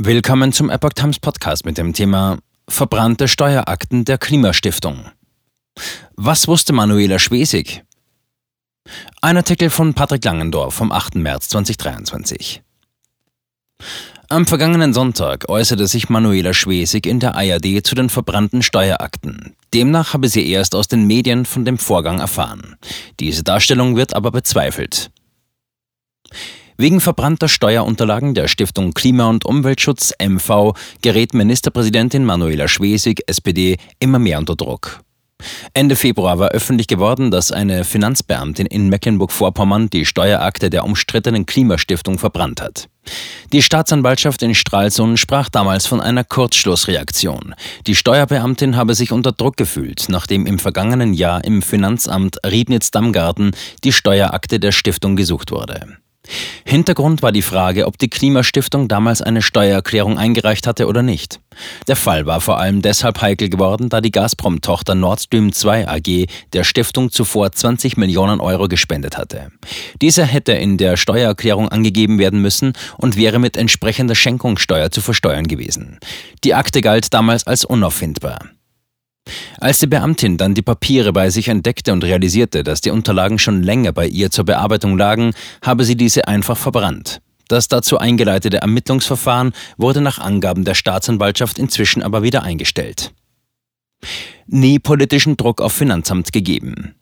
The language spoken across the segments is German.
Willkommen zum Epoch Times Podcast mit dem Thema Verbrannte Steuerakten der Klimastiftung. Was wusste Manuela Schwesig? Ein Artikel von Patrick Langendorf vom 8. März 2023. Am vergangenen Sonntag äußerte sich Manuela Schwesig in der ARD zu den verbrannten Steuerakten. Demnach habe sie erst aus den Medien von dem Vorgang erfahren. Diese Darstellung wird aber bezweifelt. Wegen verbrannter Steuerunterlagen der Stiftung Klima- und Umweltschutz MV gerät Ministerpräsidentin Manuela Schwesig, SPD, immer mehr unter Druck. Ende Februar war öffentlich geworden, dass eine Finanzbeamtin in Mecklenburg-Vorpommern die Steuerakte der umstrittenen Klimastiftung verbrannt hat. Die Staatsanwaltschaft in Stralsund sprach damals von einer Kurzschlussreaktion. Die Steuerbeamtin habe sich unter Druck gefühlt, nachdem im vergangenen Jahr im Finanzamt Riebnitz-Dammgarten die Steuerakte der Stiftung gesucht wurde. Hintergrund war die Frage, ob die Klimastiftung damals eine Steuererklärung eingereicht hatte oder nicht. Der Fall war vor allem deshalb heikel geworden, da die Gazprom-Tochter Nord Stream 2 AG der Stiftung zuvor 20 Millionen Euro gespendet hatte. Dieser hätte in der Steuererklärung angegeben werden müssen und wäre mit entsprechender Schenkungssteuer zu versteuern gewesen. Die Akte galt damals als unauffindbar. Als die Beamtin dann die Papiere bei sich entdeckte und realisierte, dass die Unterlagen schon länger bei ihr zur Bearbeitung lagen, habe sie diese einfach verbrannt. Das dazu eingeleitete Ermittlungsverfahren wurde nach Angaben der Staatsanwaltschaft inzwischen aber wieder eingestellt. Nie politischen Druck auf Finanzamt gegeben.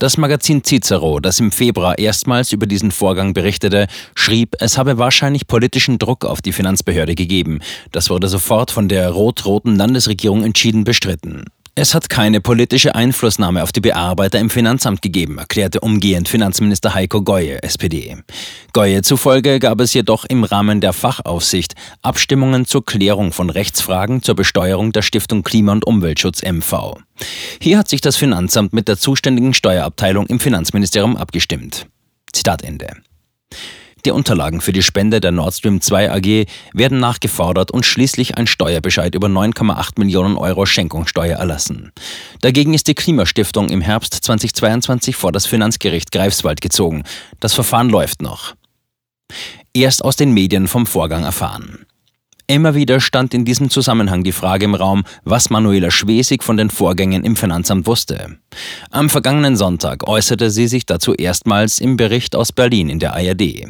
Das Magazin Cicero, das im Februar erstmals über diesen Vorgang berichtete, schrieb, es habe wahrscheinlich politischen Druck auf die Finanzbehörde gegeben. Das wurde sofort von der rot-roten Landesregierung entschieden bestritten. Es hat keine politische Einflussnahme auf die Bearbeiter im Finanzamt gegeben, erklärte umgehend Finanzminister Heiko Goye, SPD. Goye zufolge gab es jedoch im Rahmen der Fachaufsicht Abstimmungen zur Klärung von Rechtsfragen zur Besteuerung der Stiftung Klima- und Umweltschutz MV. Hier hat sich das Finanzamt mit der zuständigen Steuerabteilung im Finanzministerium abgestimmt. Zitat Ende. Die Unterlagen für die Spende der Nord Stream 2 AG werden nachgefordert und schließlich ein Steuerbescheid über 9,8 Millionen Euro Schenkungssteuer erlassen. Dagegen ist die Klimastiftung im Herbst 2022 vor das Finanzgericht Greifswald gezogen. Das Verfahren läuft noch. Erst aus den Medien vom Vorgang erfahren. Immer wieder stand in diesem Zusammenhang die Frage im Raum, was Manuela Schwesig von den Vorgängen im Finanzamt wusste. Am vergangenen Sonntag äußerte sie sich dazu erstmals im Bericht aus Berlin in der ARD.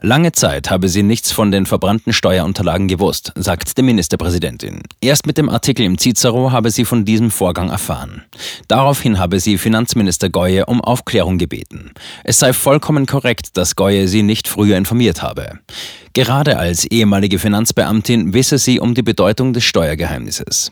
Lange Zeit habe sie nichts von den verbrannten Steuerunterlagen gewusst, sagt die Ministerpräsidentin. Erst mit dem Artikel im Cicero habe sie von diesem Vorgang erfahren. Daraufhin habe sie Finanzminister Goye um Aufklärung gebeten. Es sei vollkommen korrekt, dass Goye sie nicht früher informiert habe. Gerade als ehemalige Finanzbeamtin wisse sie um die Bedeutung des Steuergeheimnisses.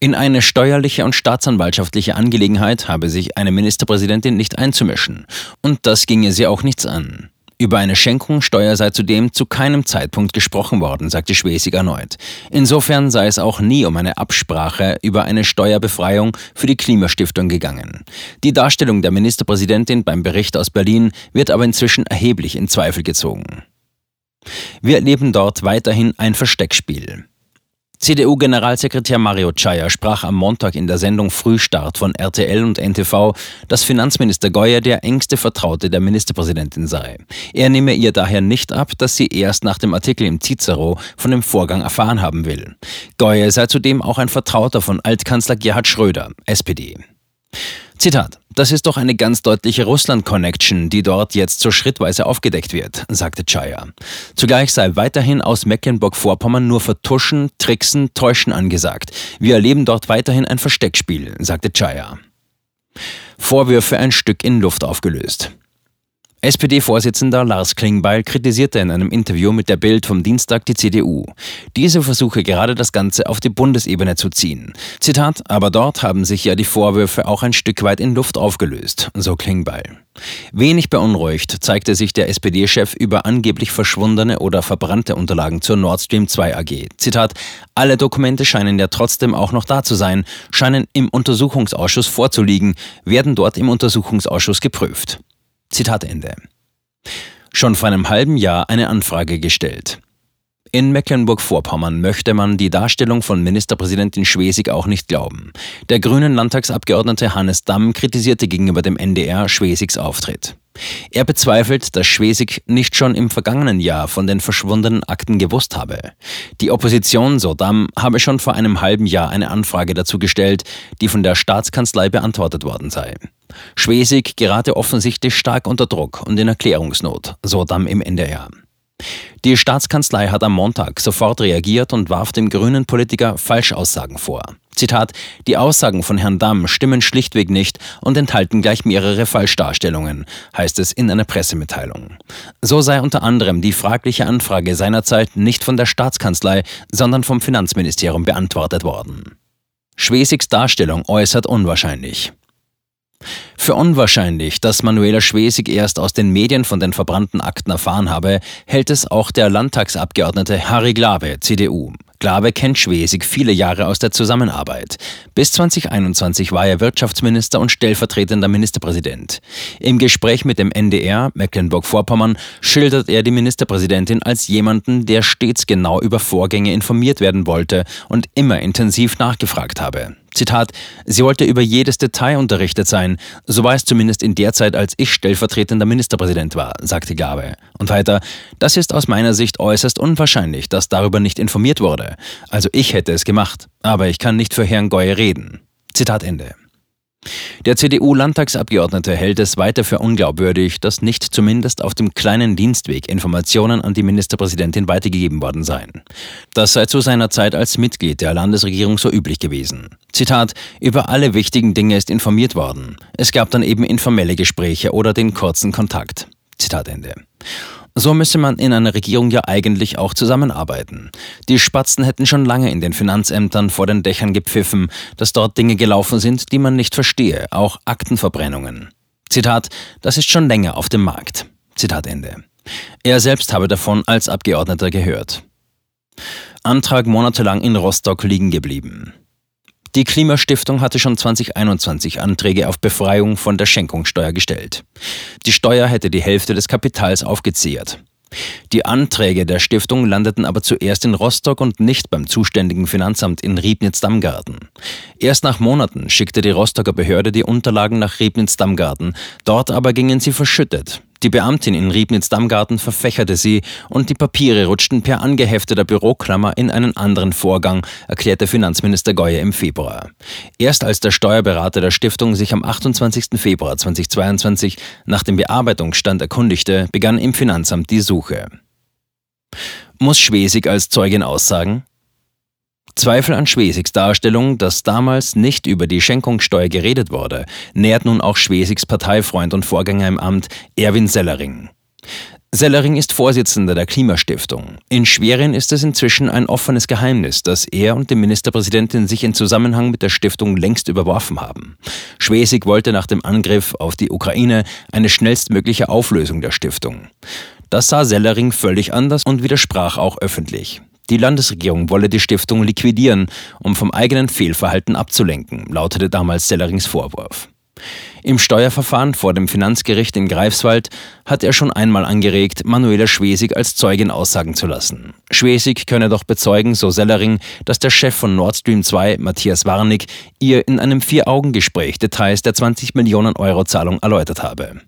In eine steuerliche und staatsanwaltschaftliche Angelegenheit habe sich eine Ministerpräsidentin nicht einzumischen. Und das ginge sie auch nichts an. Über eine Schenkungssteuer sei zudem zu keinem Zeitpunkt gesprochen worden, sagte Schwesig erneut. Insofern sei es auch nie um eine Absprache über eine Steuerbefreiung für die Klimastiftung gegangen. Die Darstellung der Ministerpräsidentin beim Bericht aus Berlin wird aber inzwischen erheblich in Zweifel gezogen. Wir erleben dort weiterhin ein Versteckspiel. CDU-Generalsekretär Mario Chaya sprach am Montag in der Sendung Frühstart von RTL und NTV, dass Finanzminister Goyer der engste Vertraute der Ministerpräsidentin sei. Er nehme ihr daher nicht ab, dass sie erst nach dem Artikel im Cicero von dem Vorgang erfahren haben will. Goyer sei zudem auch ein Vertrauter von Altkanzler Gerhard Schröder, SPD. Zitat. Das ist doch eine ganz deutliche Russland-Connection, die dort jetzt so schrittweise aufgedeckt wird, sagte Chaya. Zugleich sei weiterhin aus Mecklenburg-Vorpommern nur Vertuschen, Tricksen, Täuschen angesagt. Wir erleben dort weiterhin ein Versteckspiel, sagte Chaya. Vorwürfe ein Stück in Luft aufgelöst. SPD-Vorsitzender Lars Klingbeil kritisierte in einem Interview mit der Bild vom Dienstag die CDU. Diese versuche gerade das Ganze auf die Bundesebene zu ziehen. Zitat, aber dort haben sich ja die Vorwürfe auch ein Stück weit in Luft aufgelöst, so Klingbeil. Wenig beunruhigt zeigte sich der SPD-Chef über angeblich verschwundene oder verbrannte Unterlagen zur Nord Stream 2 AG. Zitat, alle Dokumente scheinen ja trotzdem auch noch da zu sein, scheinen im Untersuchungsausschuss vorzuliegen, werden dort im Untersuchungsausschuss geprüft. Zitat Ende. Schon vor einem halben Jahr eine Anfrage gestellt. In Mecklenburg-Vorpommern möchte man die Darstellung von Ministerpräsidentin Schwesig auch nicht glauben. Der grünen Landtagsabgeordnete Hannes Damm kritisierte gegenüber dem NDR Schwesigs Auftritt. Er bezweifelt, dass Schwesig nicht schon im vergangenen Jahr von den verschwundenen Akten gewusst habe. Die Opposition, so Damm, habe schon vor einem halben Jahr eine Anfrage dazu gestellt, die von der Staatskanzlei beantwortet worden sei. Schwesig gerate offensichtlich stark unter Druck und in Erklärungsnot, so Damm im NDR. Die Staatskanzlei hat am Montag sofort reagiert und warf dem grünen Politiker Falschaussagen vor. Zitat, die Aussagen von Herrn Damm stimmen schlichtweg nicht und enthalten gleich mehrere Falschdarstellungen, heißt es in einer Pressemitteilung. So sei unter anderem die fragliche Anfrage seinerzeit nicht von der Staatskanzlei, sondern vom Finanzministerium beantwortet worden. Schwesigs Darstellung äußert unwahrscheinlich. Für unwahrscheinlich, dass Manuela Schwesig erst aus den Medien von den verbrannten Akten erfahren habe, hält es auch der Landtagsabgeordnete Harry Glabe, CDU. Glabe kennt Schwesig viele Jahre aus der Zusammenarbeit. Bis 2021 war er Wirtschaftsminister und stellvertretender Ministerpräsident. Im Gespräch mit dem NDR Mecklenburg-Vorpommern schildert er die Ministerpräsidentin als jemanden, der stets genau über Vorgänge informiert werden wollte und immer intensiv nachgefragt habe. Zitat, sie wollte über jedes Detail unterrichtet sein. So war es zumindest in der Zeit, als ich stellvertretender Ministerpräsident war, sagte Gabe. Und weiter, das ist aus meiner Sicht äußerst unwahrscheinlich, dass darüber nicht informiert wurde. Also ich hätte es gemacht, aber ich kann nicht für Herrn Goye reden. Zitat Ende. Der CDU-Landtagsabgeordnete hält es weiter für unglaubwürdig, dass nicht zumindest auf dem kleinen Dienstweg Informationen an die Ministerpräsidentin weitergegeben worden seien. Das sei zu seiner Zeit als Mitglied der Landesregierung so üblich gewesen. Zitat, über alle wichtigen Dinge ist informiert worden. Es gab dann eben informelle Gespräche oder den kurzen Kontakt. Zitat Ende. So müsse man in einer Regierung ja eigentlich auch zusammenarbeiten. Die Spatzen hätten schon lange in den Finanzämtern vor den Dächern gepfiffen, dass dort Dinge gelaufen sind, die man nicht verstehe, auch Aktenverbrennungen. Zitat, das ist schon länger auf dem Markt. Zitat Ende. Er selbst habe davon als Abgeordneter gehört. Antrag monatelang in Rostock liegen geblieben. Die Klimastiftung hatte schon 2021 Anträge auf Befreiung von der Schenkungssteuer gestellt. Die Steuer hätte die Hälfte des Kapitals aufgezehrt. Die Anträge der Stiftung landeten aber zuerst in Rostock und nicht beim zuständigen Finanzamt in Riebnitz-Dammgarten. Erst nach Monaten schickte die Rostocker Behörde die Unterlagen nach Riebnitz-Dammgarten, dort aber gingen sie verschüttet. Die Beamtin in Riebnitz-Dammgarten verfächerte sie und die Papiere rutschten per angehefteter Büroklammer in einen anderen Vorgang, erklärte Finanzminister Geuer im Februar. Erst als der Steuerberater der Stiftung sich am 28. Februar 2022 nach dem Bearbeitungsstand erkundigte, begann im Finanzamt die Suche. Muss Schwesig als Zeugin aussagen? Zweifel an Schwesigs Darstellung, dass damals nicht über die Schenkungssteuer geredet wurde, nährt nun auch Schwesigs Parteifreund und Vorgänger im Amt, Erwin Sellering. Sellering ist Vorsitzender der Klimastiftung. In Schwerin ist es inzwischen ein offenes Geheimnis, dass er und die Ministerpräsidentin sich in Zusammenhang mit der Stiftung längst überworfen haben. Schwesig wollte nach dem Angriff auf die Ukraine eine schnellstmögliche Auflösung der Stiftung. Das sah Sellering völlig anders und widersprach auch öffentlich. Die Landesregierung wolle die Stiftung liquidieren, um vom eigenen Fehlverhalten abzulenken, lautete damals Sellerings Vorwurf. Im Steuerverfahren vor dem Finanzgericht in Greifswald hat er schon einmal angeregt, Manuela Schwesig als Zeugin aussagen zu lassen. Schwesig könne doch bezeugen, so Sellering, dass der Chef von Nord Stream 2, Matthias Warnig, ihr in einem Vier-Augen-Gespräch Details der 20 Millionen Euro Zahlung erläutert habe.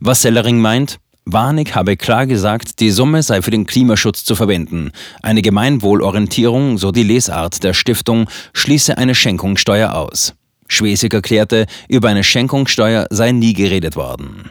Was Sellering meint? Warnig habe klar gesagt, die Summe sei für den Klimaschutz zu verwenden. Eine Gemeinwohlorientierung, so die Lesart der Stiftung, schließe eine Schenkungssteuer aus. Schwesig erklärte, über eine Schenkungssteuer sei nie geredet worden.